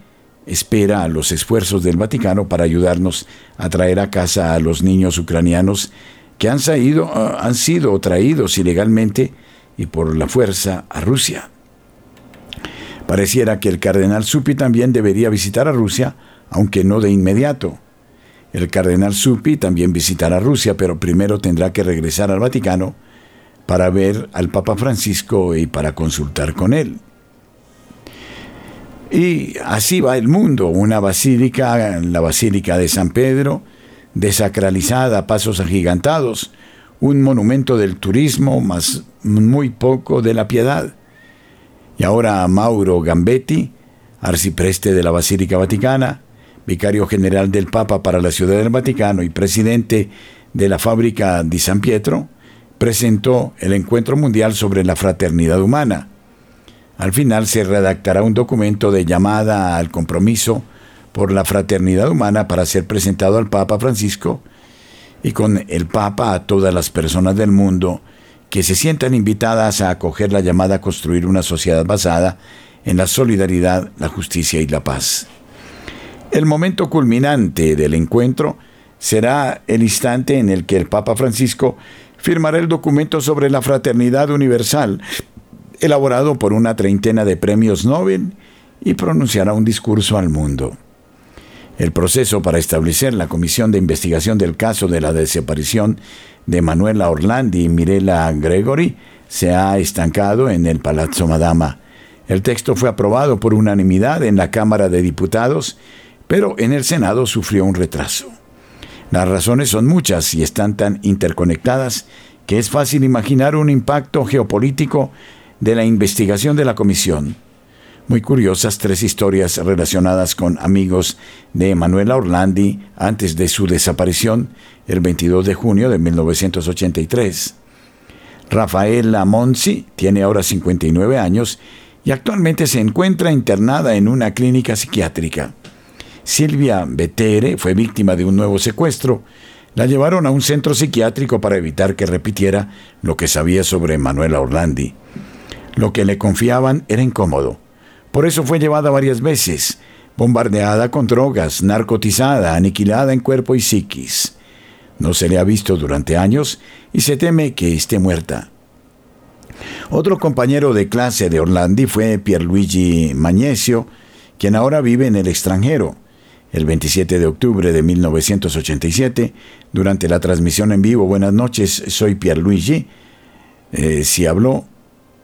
espera a los esfuerzos del Vaticano para ayudarnos a traer a casa a los niños ucranianos que han, han sido traídos ilegalmente y por la fuerza a Rusia. Pareciera que el cardenal Supi también debería visitar a Rusia, aunque no de inmediato. El cardenal Supi también visitará Rusia, pero primero tendrá que regresar al Vaticano para ver al Papa Francisco y para consultar con él. Y así va el mundo, una basílica, la Basílica de San Pedro, desacralizada a pasos agigantados, un monumento del turismo, más muy poco de la piedad. Y ahora Mauro Gambetti, arcipreste de la Basílica Vaticana, vicario general del Papa para la Ciudad del Vaticano y presidente de la fábrica di San Pietro, presentó el Encuentro Mundial sobre la Fraternidad Humana. Al final se redactará un documento de llamada al compromiso por la fraternidad humana para ser presentado al Papa Francisco y con el Papa a todas las personas del mundo que se sientan invitadas a acoger la llamada a construir una sociedad basada en la solidaridad, la justicia y la paz. El momento culminante del encuentro será el instante en el que el Papa Francisco firmará el documento sobre la fraternidad universal, elaborado por una treintena de premios Nobel, y pronunciará un discurso al mundo. El proceso para establecer la comisión de investigación del caso de la desaparición de Manuela Orlandi y Mirela Gregory se ha estancado en el Palazzo Madama. El texto fue aprobado por unanimidad en la Cámara de Diputados, pero en el Senado sufrió un retraso. Las razones son muchas y están tan interconectadas que es fácil imaginar un impacto geopolítico de la investigación de la comisión. muy curiosas tres historias relacionadas con amigos de Manuela Orlandi antes de su desaparición el 22 de junio de 1983. Rafaela Monsi tiene ahora 59 años y actualmente se encuentra internada en una clínica psiquiátrica. Silvia Betere fue víctima de un nuevo secuestro. La llevaron a un centro psiquiátrico para evitar que repitiera lo que sabía sobre Manuela Orlandi. Lo que le confiaban era incómodo por eso fue llevada varias veces, bombardeada con drogas, narcotizada, aniquilada en cuerpo y psiquis. No se le ha visto durante años y se teme que esté muerta. Otro compañero de clase de Orlandi fue Pierluigi Magnesio, quien ahora vive en el extranjero. El 27 de octubre de 1987, durante la transmisión en vivo Buenas noches, soy Pierluigi, eh, si habló,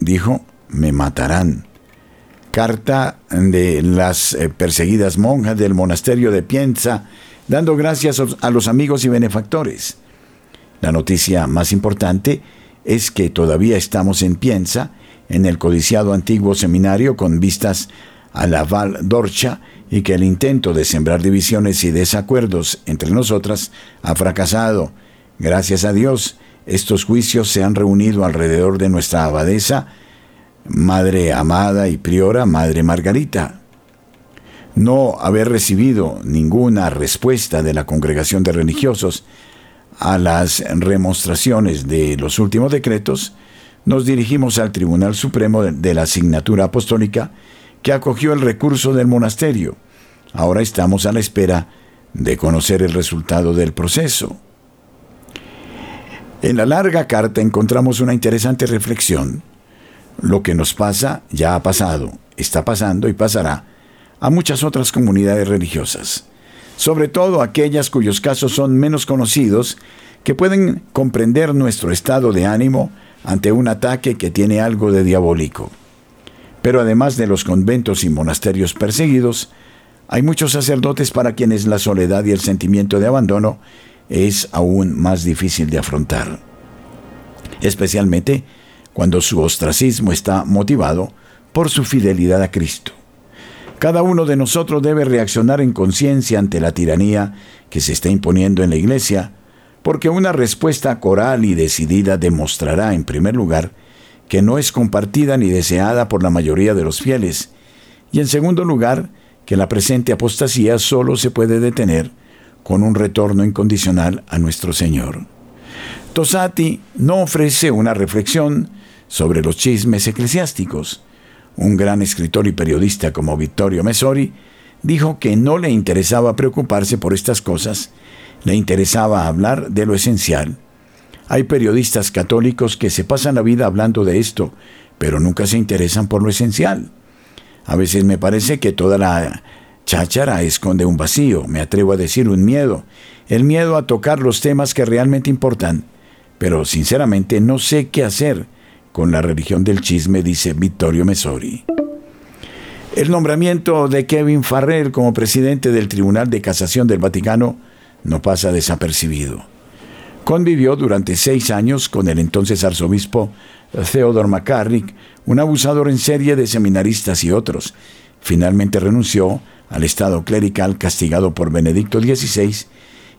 dijo, me matarán carta de las eh, perseguidas monjas del monasterio de Pienza, dando gracias a los amigos y benefactores. La noticia más importante es que todavía estamos en Pienza, en el codiciado antiguo seminario con vistas a la Val d'Orcha y que el intento de sembrar divisiones y desacuerdos entre nosotras ha fracasado. Gracias a Dios, estos juicios se han reunido alrededor de nuestra abadesa Madre amada y priora, Madre Margarita. No haber recibido ninguna respuesta de la congregación de religiosos a las remonstraciones de los últimos decretos, nos dirigimos al Tribunal Supremo de la Asignatura Apostólica que acogió el recurso del monasterio. Ahora estamos a la espera de conocer el resultado del proceso. En la larga carta encontramos una interesante reflexión lo que nos pasa ya ha pasado, está pasando y pasará a muchas otras comunidades religiosas, sobre todo aquellas cuyos casos son menos conocidos, que pueden comprender nuestro estado de ánimo ante un ataque que tiene algo de diabólico. Pero además de los conventos y monasterios perseguidos, hay muchos sacerdotes para quienes la soledad y el sentimiento de abandono es aún más difícil de afrontar. Especialmente cuando su ostracismo está motivado por su fidelidad a Cristo. Cada uno de nosotros debe reaccionar en conciencia ante la tiranía que se está imponiendo en la Iglesia, porque una respuesta coral y decidida demostrará, en primer lugar, que no es compartida ni deseada por la mayoría de los fieles, y en segundo lugar, que la presente apostasía solo se puede detener con un retorno incondicional a nuestro Señor. Tosati no ofrece una reflexión sobre los chismes eclesiásticos. Un gran escritor y periodista como Vittorio Mesori dijo que no le interesaba preocuparse por estas cosas, le interesaba hablar de lo esencial. Hay periodistas católicos que se pasan la vida hablando de esto, pero nunca se interesan por lo esencial. A veces me parece que toda la cháchara esconde un vacío, me atrevo a decir un miedo, el miedo a tocar los temas que realmente importan, pero sinceramente no sé qué hacer con la religión del chisme, dice Vittorio Mesori. El nombramiento de Kevin Farrell como presidente del Tribunal de Casación del Vaticano no pasa desapercibido. Convivió durante seis años con el entonces arzobispo Theodore McCarrick, un abusador en serie de seminaristas y otros. Finalmente renunció al estado clerical castigado por Benedicto XVI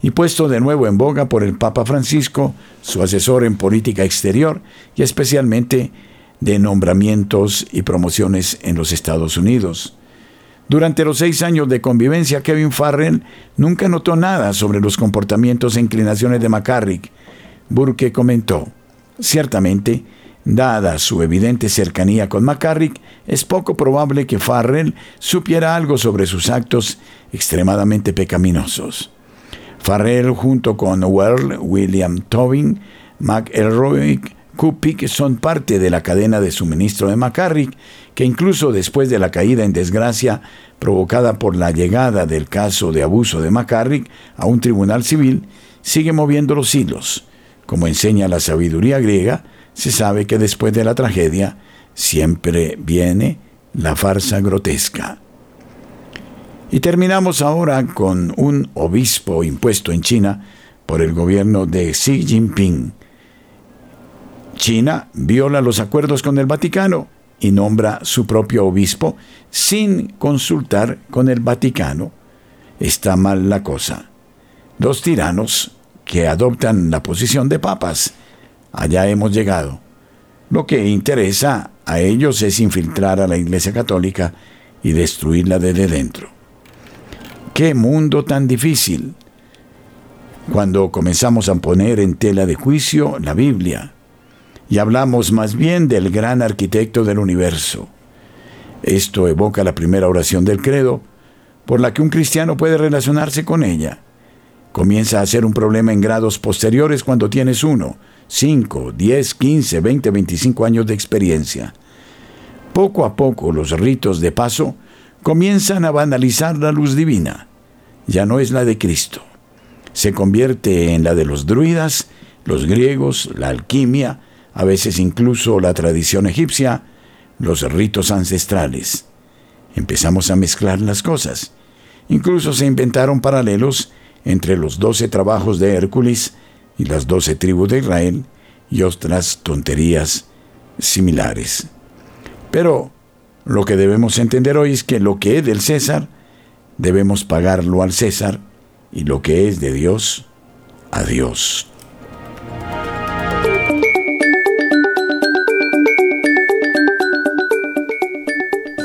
y puesto de nuevo en boga por el Papa Francisco, su asesor en política exterior y especialmente de nombramientos y promociones en los Estados Unidos. Durante los seis años de convivencia, Kevin Farrell nunca notó nada sobre los comportamientos e inclinaciones de McCarrick. Burke comentó, ciertamente, dada su evidente cercanía con McCarrick, es poco probable que Farrell supiera algo sobre sus actos extremadamente pecaminosos. Farrell junto con Well, William Tobin, McElroy, Kupik son parte de la cadena de suministro de McCarrick, que incluso después de la caída en desgracia provocada por la llegada del caso de abuso de McCarrick a un tribunal civil, sigue moviendo los hilos. Como enseña la sabiduría griega, se sabe que después de la tragedia siempre viene la farsa grotesca. Y terminamos ahora con un obispo impuesto en China por el gobierno de Xi Jinping. China viola los acuerdos con el Vaticano y nombra su propio obispo sin consultar con el Vaticano, está mal la cosa. Dos tiranos que adoptan la posición de papas. Allá hemos llegado. Lo que interesa a ellos es infiltrar a la Iglesia Católica y destruirla desde dentro. ¡Qué mundo tan difícil! Cuando comenzamos a poner en tela de juicio la Biblia y hablamos más bien del gran arquitecto del universo. Esto evoca la primera oración del credo, por la que un cristiano puede relacionarse con ella. Comienza a ser un problema en grados posteriores cuando tienes uno, 5, 10, 15, 20, 25 años de experiencia. Poco a poco los ritos de paso comienzan a banalizar la luz divina. Ya no es la de Cristo. Se convierte en la de los druidas, los griegos, la alquimia, a veces incluso la tradición egipcia, los ritos ancestrales. Empezamos a mezclar las cosas. Incluso se inventaron paralelos entre los doce trabajos de Hércules y las doce tribus de Israel y otras tonterías similares. Pero lo que debemos entender hoy es que lo que es del César, debemos pagarlo al César y lo que es de Dios, a Dios.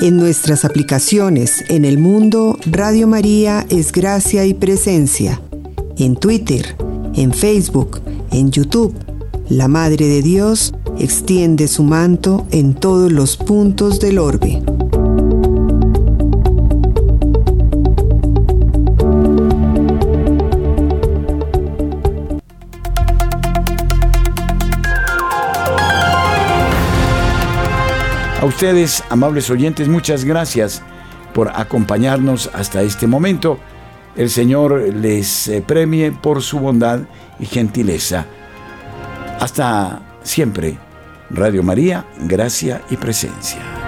En nuestras aplicaciones en el mundo, Radio María es gracia y presencia. En Twitter, en Facebook, en YouTube, la Madre de Dios extiende su manto en todos los puntos del orbe. A ustedes, amables oyentes, muchas gracias por acompañarnos hasta este momento. El Señor les eh, premie por su bondad y gentileza. Hasta siempre. Radio María, gracia y presencia.